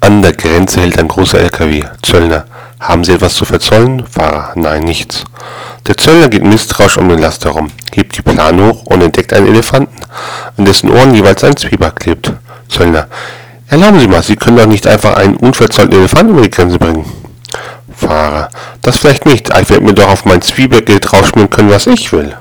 An der Grenze hält ein großer LKW. Zöllner. Haben Sie etwas zu verzollen? Fahrer. Nein, nichts. Der Zöllner geht misstrauisch um den Last herum, hebt die Plan hoch und entdeckt einen Elefanten, an dessen Ohren jeweils ein Zwieback klebt. Zöllner. Erlauben Sie mal, Sie können doch nicht einfach einen unverzollten Elefanten über die Grenze bringen. Fahrer. Das vielleicht nicht. Ich werde mir doch auf mein Zwiebackgeld rausschmieren können, was ich will.